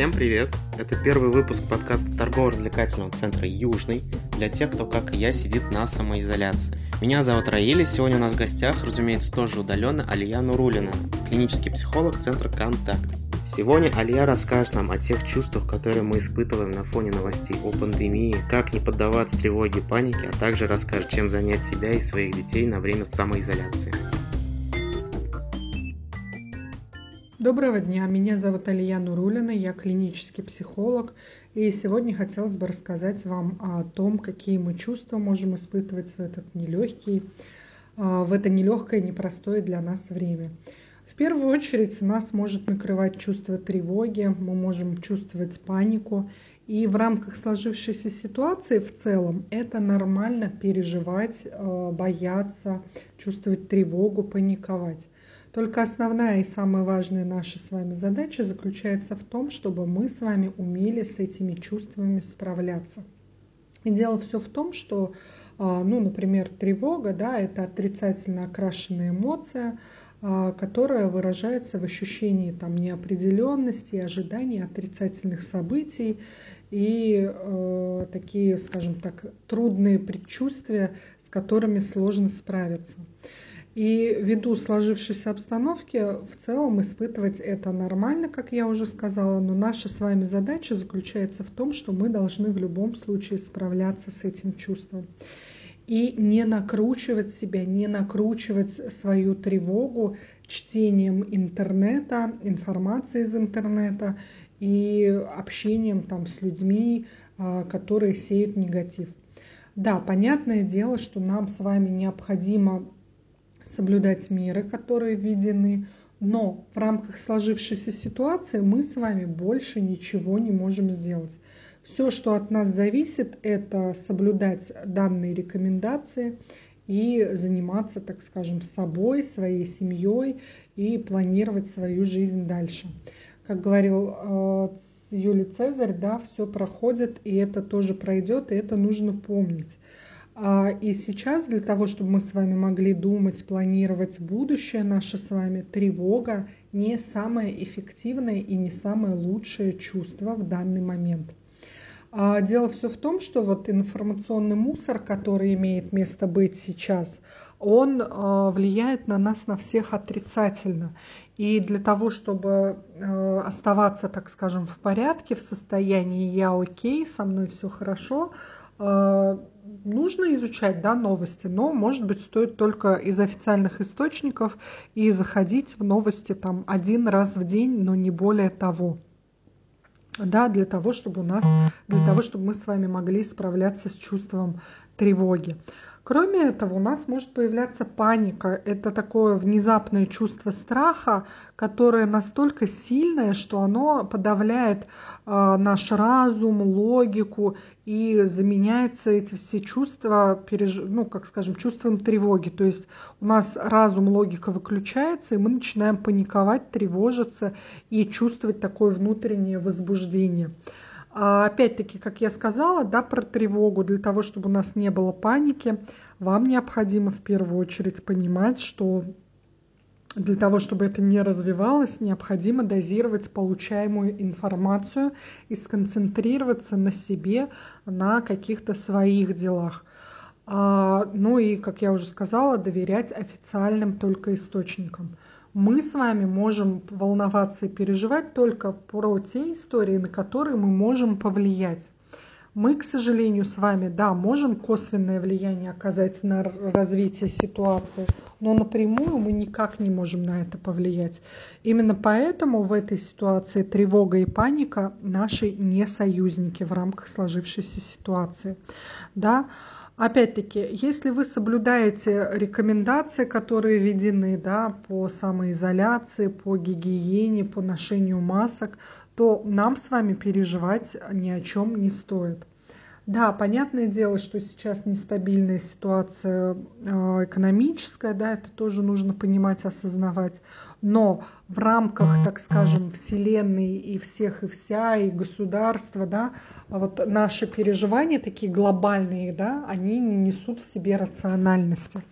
Всем привет! Это первый выпуск подкаста торгово-развлекательного центра «Южный» для тех, кто, как и я, сидит на самоизоляции. Меня зовут Раиля, сегодня у нас в гостях, разумеется, тоже удаленно, Алия Нурулина, клинический психолог центра «Контакт». Сегодня Алия расскажет нам о тех чувствах, которые мы испытываем на фоне новостей о пандемии, как не поддаваться тревоге и панике, а также расскажет, чем занять себя и своих детей на время самоизоляции. Доброго дня, меня зовут Алия Нурулина, я клинический психолог, и сегодня хотелось бы рассказать вам о том, какие мы чувства можем испытывать в этот нелегкий, а, в это нелегкое, непростое для нас время. В первую очередь нас может накрывать чувство тревоги, мы можем чувствовать панику, и в рамках сложившейся ситуации в целом это нормально переживать, а, бояться, чувствовать тревогу, паниковать. Только основная и самая важная наша с вами задача заключается в том, чтобы мы с вами умели с этими чувствами справляться. И дело все в том, что, а, ну, например, тревога, да, это отрицательно окрашенная эмоция, а, которая выражается в ощущении там, неопределенности, ожиданий отрицательных событий и э, такие, скажем так, трудные предчувствия, с которыми сложно справиться. И ввиду сложившейся обстановки в целом испытывать это нормально, как я уже сказала, но наша с вами задача заключается в том, что мы должны в любом случае справляться с этим чувством. И не накручивать себя, не накручивать свою тревогу чтением интернета, информации из интернета и общением там с людьми, а, которые сеют негатив. Да, понятное дело, что нам с вами необходимо соблюдать меры, которые введены, но в рамках сложившейся ситуации мы с вами больше ничего не можем сделать. Все, что от нас зависит, это соблюдать данные рекомендации и заниматься, так скажем, собой, своей семьей и планировать свою жизнь дальше. Как говорил э, Юлий Цезарь, да, все проходит, и это тоже пройдет, и это нужно помнить. А, и сейчас для того, чтобы мы с вами могли думать, планировать будущее наше с вами, тревога не самое эффективное и не самое лучшее чувство в данный момент. А дело все в том, что вот информационный мусор, который имеет место быть сейчас, он а, влияет на нас на всех отрицательно. И для того, чтобы оставаться, так скажем, в порядке, в состоянии я окей, со мной все хорошо, нужно изучать да, новости, но, может быть, стоит только из официальных источников и заходить в новости там один раз в день, но не более того. Да, для того, чтобы у нас, для того, чтобы мы с вами могли справляться с чувством тревоги. Кроме этого, у нас может появляться паника. Это такое внезапное чувство страха, которое настолько сильное, что оно подавляет э, наш разум, логику и заменяется эти все чувства, переж... ну, как скажем, чувством тревоги. То есть у нас разум, логика выключается, и мы начинаем паниковать, тревожиться и чувствовать такое внутреннее возбуждение. А опять-таки, как я сказала, да, про тревогу, для того, чтобы у нас не было паники, вам необходимо в первую очередь понимать, что для того, чтобы это не развивалось, необходимо дозировать получаемую информацию и сконцентрироваться на себе, на каких-то своих делах. А, ну и, как я уже сказала, доверять официальным только источникам мы с вами можем волноваться и переживать только про те истории, на которые мы можем повлиять. Мы, к сожалению, с вами, да, можем косвенное влияние оказать на развитие ситуации, но напрямую мы никак не можем на это повлиять. Именно поэтому в этой ситуации тревога и паника наши не союзники в рамках сложившейся ситуации. Да? Опять-таки, если вы соблюдаете рекомендации, которые введены да, по самоизоляции, по гигиене, по ношению масок, то нам с вами переживать ни о чем не стоит. Да, понятное дело, что сейчас нестабильная ситуация э, экономическая, да, это тоже нужно понимать, осознавать. Но в рамках, так скажем, Вселенной и всех и вся, и государства, да, вот наши переживания такие глобальные, да, они не несут в себе рациональности.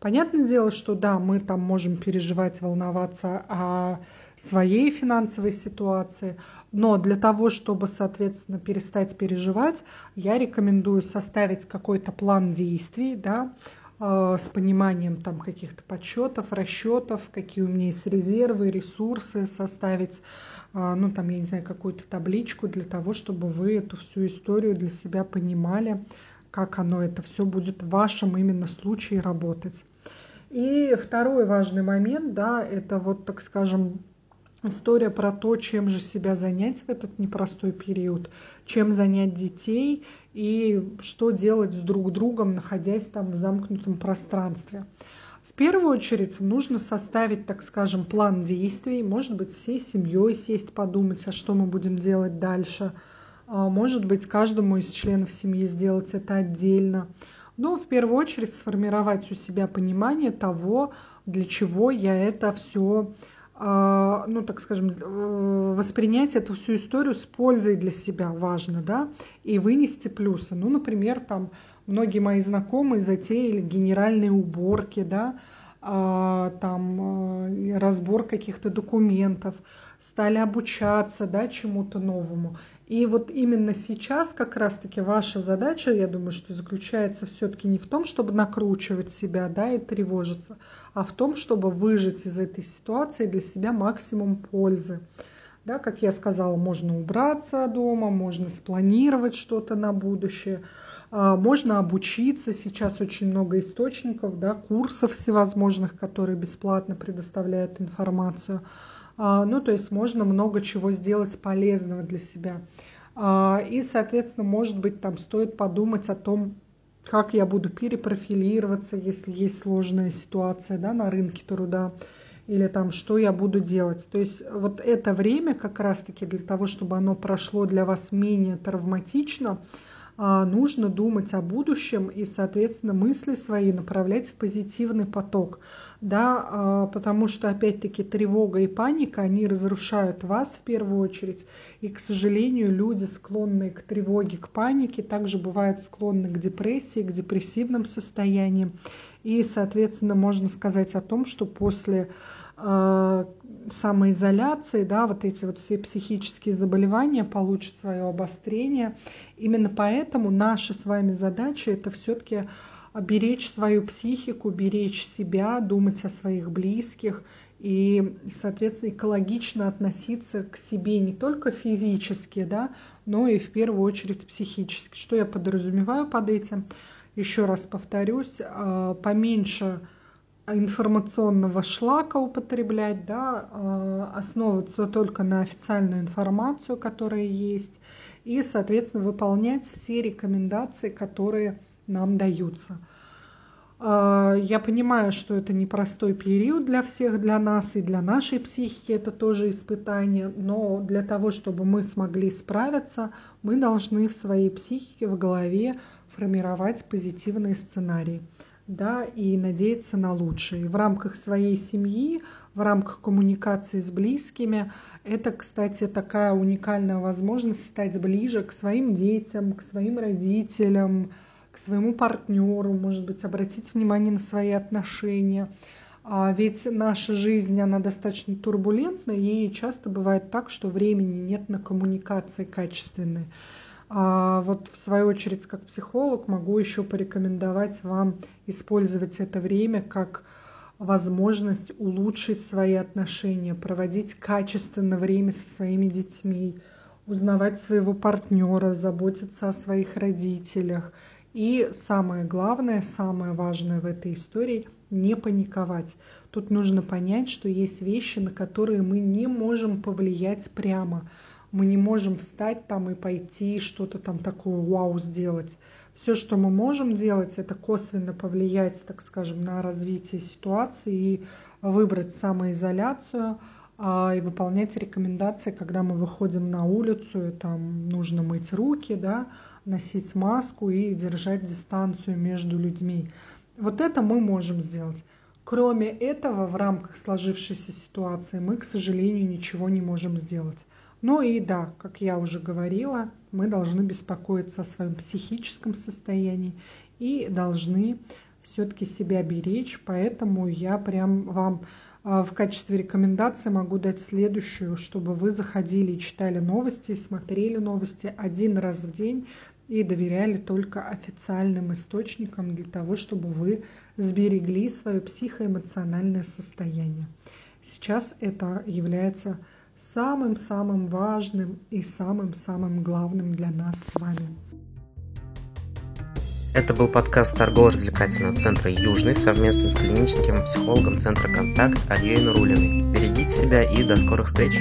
Понятное дело, что да, мы там можем переживать, волноваться о своей финансовой ситуации. Но для того, чтобы, соответственно, перестать переживать, я рекомендую составить какой-то план действий, да, э, с пониманием там каких-то подсчетов, расчетов, какие у меня есть резервы, ресурсы, составить, э, ну там, я не знаю, какую-то табличку для того, чтобы вы эту всю историю для себя понимали, как оно это все будет в вашем именно случае работать. И второй важный момент, да, это вот, так скажем, история про то, чем же себя занять в этот непростой период, чем занять детей и что делать с друг другом, находясь там в замкнутом пространстве. В первую очередь нужно составить, так скажем, план действий, может быть, всей семьей сесть, подумать, а что мы будем делать дальше – а, может быть, каждому из членов семьи сделать это отдельно. Но в первую очередь сформировать у себя понимание того, для чего я это все, ну так скажем, э, воспринять эту всю историю с пользой для себя важно, да, и вынести плюсы. Ну, например, там многие мои знакомые затеяли генеральные уборки, да, а, там э, разбор каких-то документов, стали обучаться, да, чему-то новому. И вот именно сейчас как раз-таки ваша задача, я думаю, что заключается все-таки не в том, чтобы накручивать себя да, и тревожиться, а в том, чтобы выжить из этой ситуации для себя максимум пользы. Да, как я сказала, можно убраться дома, можно спланировать что-то на будущее, а, можно обучиться. Сейчас очень много источников, да, курсов всевозможных, которые бесплатно предоставляют информацию. А, ну, то есть можно много чего сделать полезного для себя. А, и, соответственно, может быть, там стоит подумать о том, как я буду перепрофилироваться, если есть сложная ситуация да, на рынке труда, или там, что я буду делать. То есть вот это время как раз-таки для того, чтобы оно прошло для вас менее травматично, нужно думать о будущем и, соответственно, мысли свои направлять в позитивный поток, да, а, потому что, опять-таки, тревога и паника, они разрушают вас в первую очередь, и, к сожалению, люди, склонные к тревоге, к панике, также бывают склонны к депрессии, к депрессивным состояниям, и, соответственно, можно сказать о том, что после э, самоизоляции, да, вот эти вот все психические заболевания получат свое обострение. Именно поэтому наша с вами задача это все-таки беречь свою психику, беречь себя, думать о своих близких и, соответственно, экологично относиться к себе не только физически, да, но и в первую очередь психически. Что я подразумеваю под этим? Еще раз повторюсь, а, поменьше информационного шлака употреблять, да, а, основываться только на официальную информацию, которая есть, и, соответственно, выполнять все рекомендации, которые нам даются. А, я понимаю, что это непростой период для всех, для нас и для нашей психики это тоже испытание, но для того, чтобы мы смогли справиться, мы должны в своей психике, в голове формировать позитивные сценарии да, и надеяться на лучшее. В рамках своей семьи, в рамках коммуникации с близкими, это, кстати, такая уникальная возможность стать ближе к своим детям, к своим родителям, к своему партнеру, может быть, обратить внимание на свои отношения. А ведь наша жизнь, она достаточно турбулентна, и часто бывает так, что времени нет на коммуникации качественные. А вот в свою очередь, как психолог, могу еще порекомендовать вам использовать это время как возможность улучшить свои отношения, проводить качественное время со своими детьми, узнавать своего партнера, заботиться о своих родителях. И самое главное, самое важное в этой истории – не паниковать. Тут нужно понять, что есть вещи, на которые мы не можем повлиять прямо – мы не можем встать там и пойти что-то там такое вау сделать. Все, что мы можем делать, это косвенно повлиять, так скажем, на развитие ситуации и выбрать самоизоляцию а, и выполнять рекомендации, когда мы выходим на улицу, и там нужно мыть руки, да, носить маску и держать дистанцию между людьми. Вот это мы можем сделать. Кроме этого, в рамках сложившейся ситуации мы, к сожалению, ничего не можем сделать. Ну и да, как я уже говорила, мы должны беспокоиться о своем психическом состоянии и должны все-таки себя беречь, поэтому я прям вам А в качестве рекомендации могу дать следующую, чтобы вы заходили и читали новости, смотрели новости один раз в день и доверяли только официальным источникам для того, чтобы вы сберегли свое психоэмоциональное состояние. Сейчас это является самым-самым важным и самым-самым главным для нас с вами. Это был подкаст торгово-развлекательного центра «Южный» совместно с клиническим психологом Центра «Контакт» Альей Нурулиной. Берегите себя и до скорых встреч!